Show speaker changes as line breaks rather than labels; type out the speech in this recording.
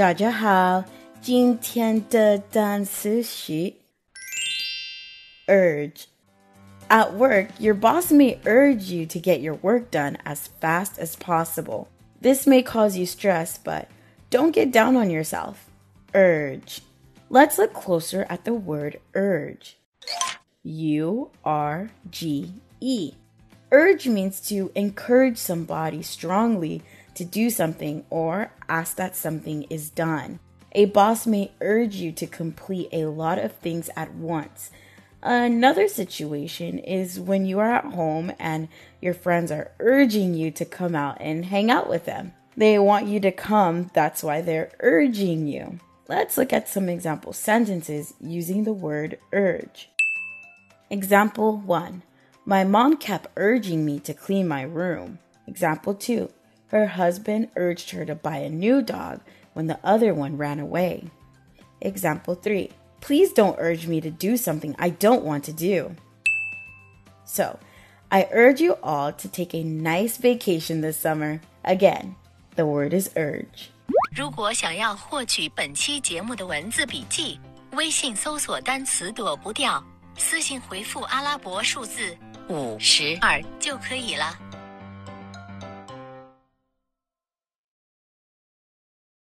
大家好，今天的单词是 urge. At work, your boss may urge you to get your work done as fast as possible. This may cause you stress, but don't get down on yourself. Urge. Let's look closer at the word urge. U R G E. Urge means to encourage somebody strongly to do something or ask that something is done. A boss may urge you to complete a lot of things at once. Another situation is when you are at home and your friends are urging you to come out and hang out with them. They want you to come, that's why they're urging you. Let's look at some example sentences using the word urge. Example 1 my mom kept urging me to clean my room. Example 2. Her husband urged her to buy a new dog when the other one ran away. Example 3. Please don't urge me to do something I don't want to do. So, I urge you all to take a nice vacation this summer. Again, the word is urge.
如果想要获取本期节目的文字笔记，微信搜索单词躲不掉，私信回复阿拉伯数字五十二就可以了。